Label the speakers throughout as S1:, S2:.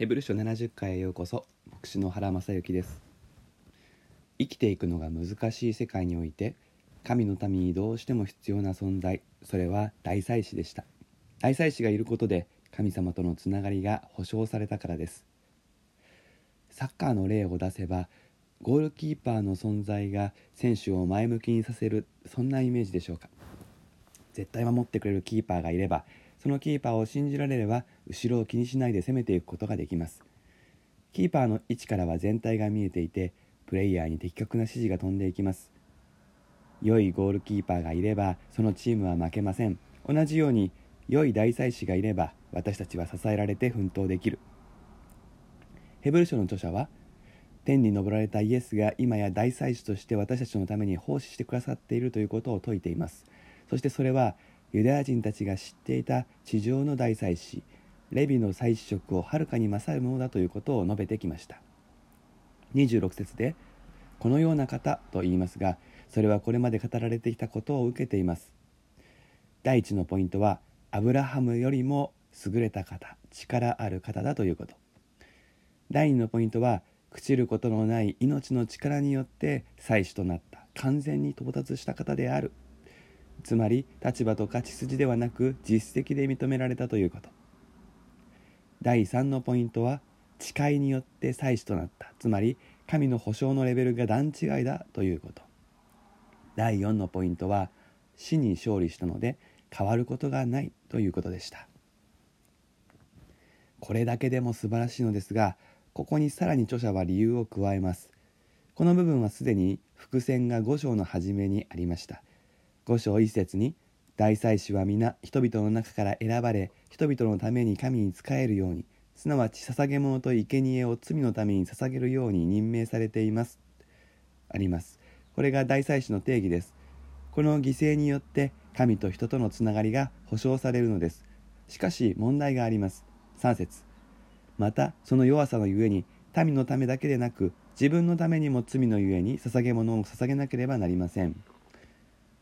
S1: ヘブル書70回へようこそ牧師の原正幸です。生きていくのが難しい世界において神の民にどうしても必要な存在それは大祭司でした。大祭司がいることで神様とのつながりが保証されたからです。サッカーの例を出せばゴールキーパーの存在が選手を前向きにさせるそんなイメージでしょうか。絶対守ってくれるキーパーがいればそのキーパーを信じられれば後ろを気にしないで攻めていくことができます。キーパーの位置からは全体が見えていてプレイヤーに的確な指示が飛んでいきます。良いゴールキーパーがいればそのチームは負けません。同じように良い大祭司がいれば私たちは支えられて奮闘できる。ヘブル書の著者は天に昇られたイエスが今や大祭司として私たちのために奉仕してくださっているということを説いています。そしてそれはユダヤ人たちが知っていた地上の大祭司レビの祭司職をはるかに勝るものだということを述べてきました。26節で「このような方」と言いますがそれはこれまで語られてきたことを受けています。第一のポイントはアブラハムよりも優れた方力ある方だということ。第二のポイントは朽ちることのない命の力によって祭司となった完全に到達した方である。つまり立場とか血筋ではなく実績で認められたということ。第3のポイントは誓いによって祭司となった。つまり神の保証のレベルが段違いだということ。第4のポイントは死に勝利したので変わることがないということでした。これだけでも素晴らしいのですがここにさらに著者は理由を加えます。この部分はすでに伏線が5章の初めにありました。五章一節に大祭司は皆人々の中から選ばれ人々のために神に仕えるようにすなわち捧げ物と生贄を罪のために捧げるように任命されています。あります。これが大祭司の定義です。この犠牲によって神と人とのつながりが保証されるのです。しかし問題があります。3節。またその弱さのゆえに民のためだけでなく自分のためにも罪のゆえに捧げ物を捧げなければなりません。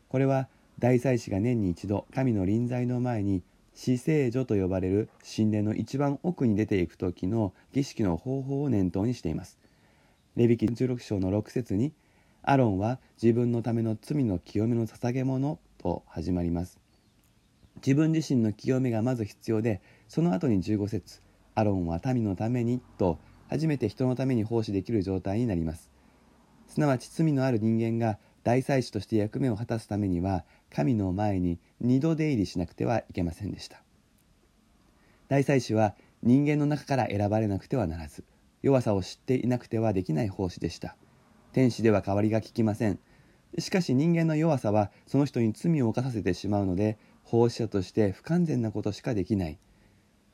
S1: これは大祭司が年に一度神の臨在の前に死聖女と呼ばれる神殿の一番奥に出ていく時の儀式の方法を念頭にしています。レビキ16章の6節にアロンは自分のための罪の清めの捧げ物と始まります。自分自身の清めがまず必要でその後に15節アロンは民のためにと初めて人のために奉仕できる状態になります。すなわち罪のある人間が大祭司として役目を果たすためには神の前に二度出入りしなくてはいけませんでした。大祭司は人間の中から選ばれなくてはならず弱さを知っていなくてはできない奉仕でした。天使では代わりが利きません。しかし人間の弱さはその人に罪を犯させてしまうので奉仕者として不完全なことしかできない。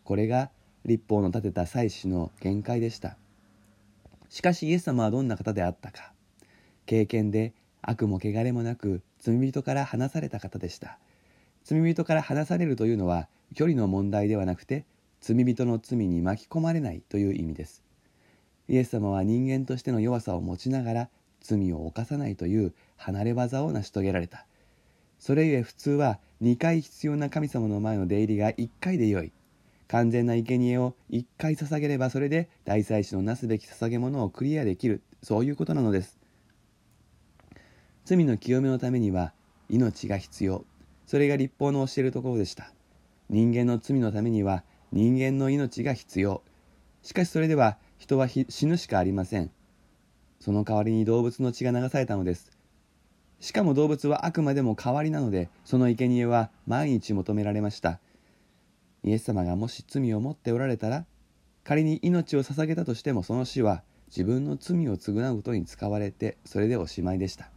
S1: これが立法の立てた祭司の限界でした。しかしイエス様はどんな方であったか。経験で悪も汚れもなく罪人から離された方でした。罪人から離されるというのは距離の問題ではなくて罪人の罪に巻き込まれないという意味です。イエス様は人間としての弱さを持ちながら罪を犯さないという離れ技を成し遂げられた。それゆえ普通は2回必要な神様の前の出入りが1回でよい。完全な生贄を1回捧げればそれで大祭司のなすべき捧げ物をクリアできる。そういうことなのです。罪の清めのためには命が必要。それが立法の教えるところでした。人間の罪のためには人間の命が必要。しかしそれでは人は死ぬしかありません。その代わりに動物の血が流されたのです。しかも動物はあくまでも代わりなのでその生贄は毎日求められました。イエス様がもし罪を持っておられたら仮に命を捧げたとしてもその死は自分の罪を償うことに使われてそれでおしまいでした。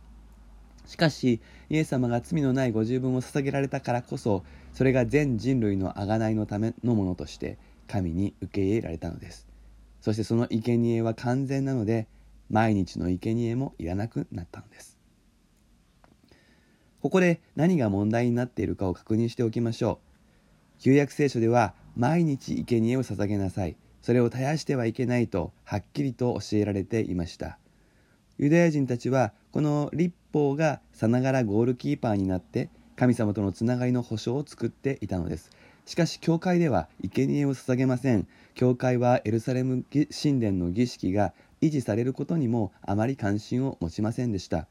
S1: しかしイエス様が罪のないご自分を捧げられたからこそそれが全人類の贖いのためのものとして神に受け入れられたのです。そしてその生贄は完全なので毎日の生贄もいらなくなったのです。ここで何が問題になっているかを確認しておきましょう。旧約聖書では毎日生贄を捧げなさい。それを絶やしてはいけないとはっきりと教えられていました。ユダヤ人たちはこの立法がさながらゴールキーパーになって神様とのつながりの保証を作っていたのです。しかし教会では生贄を捧げません。教会はエルサレム神殿の儀式が維持されることにもあまり関心を持ちませんでした。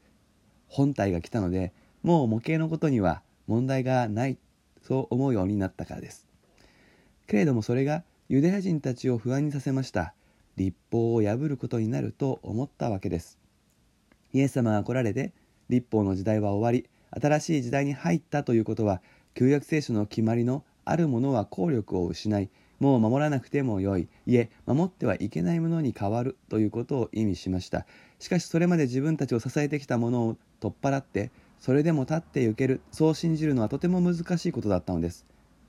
S1: 本体が来たのでもう模型のことには問題がないそう思うようになったからです。けれどもそれがユダヤ人たちを不安にさせました。立法を破ることになると思ったわけです。イエス様が来られて立法の時代は終わり新しい時代に入ったということは旧約聖書の決まりのあるものは効力を失いもう守らなくてもよいいえ守ってはいけないものに変わるということを意味しました。しかしそれまで自分たちを支えてきたものを取っ払ってそれでも立って行けるそう信じるのはとても難しいことだったのです。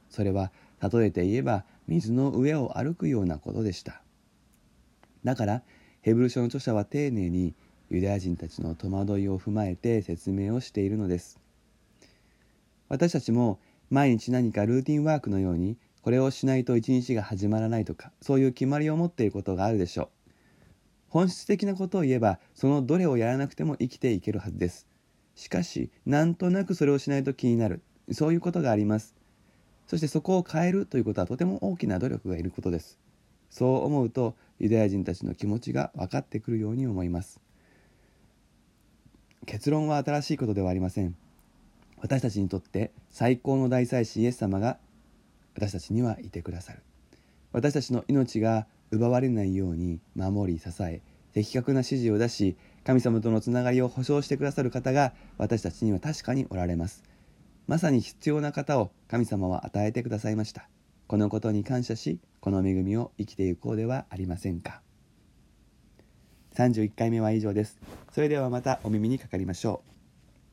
S1: それは例えて言えば水の上を歩くようなことでした。だからヘブル書の著者は丁寧にユダヤ人たちの戸惑いを踏まえて説明をしているのです。私たちも毎日何かルーティンワークのようにこれをしないと一日が始まらないとかそういう決まりを持っていることがあるでしょう。本質的なことを言えばそのどれをやらなくても生きていけるはずです。しかしなんとなくそれをしないと気になる。そういうことがあります。そしてそこを変えるということはとても大きな努力がいることです。そう思うとユダヤ人たちの気持ちが分かってくるように思います。結論は新しいことではありません。私たちにとって最高の大祭司イエス様が私たちにはいてくださる。私たちの命が奪われないように守り支え的確な指示を出し神様とのつながりを保証してくださる方が私たちには確かにおられます。まさに必要な方を神様は与えてくださいました。このことに感謝しこの恵みを生きていこうではありませんか。31回目は以上です。それではまたお耳にかかりましょう。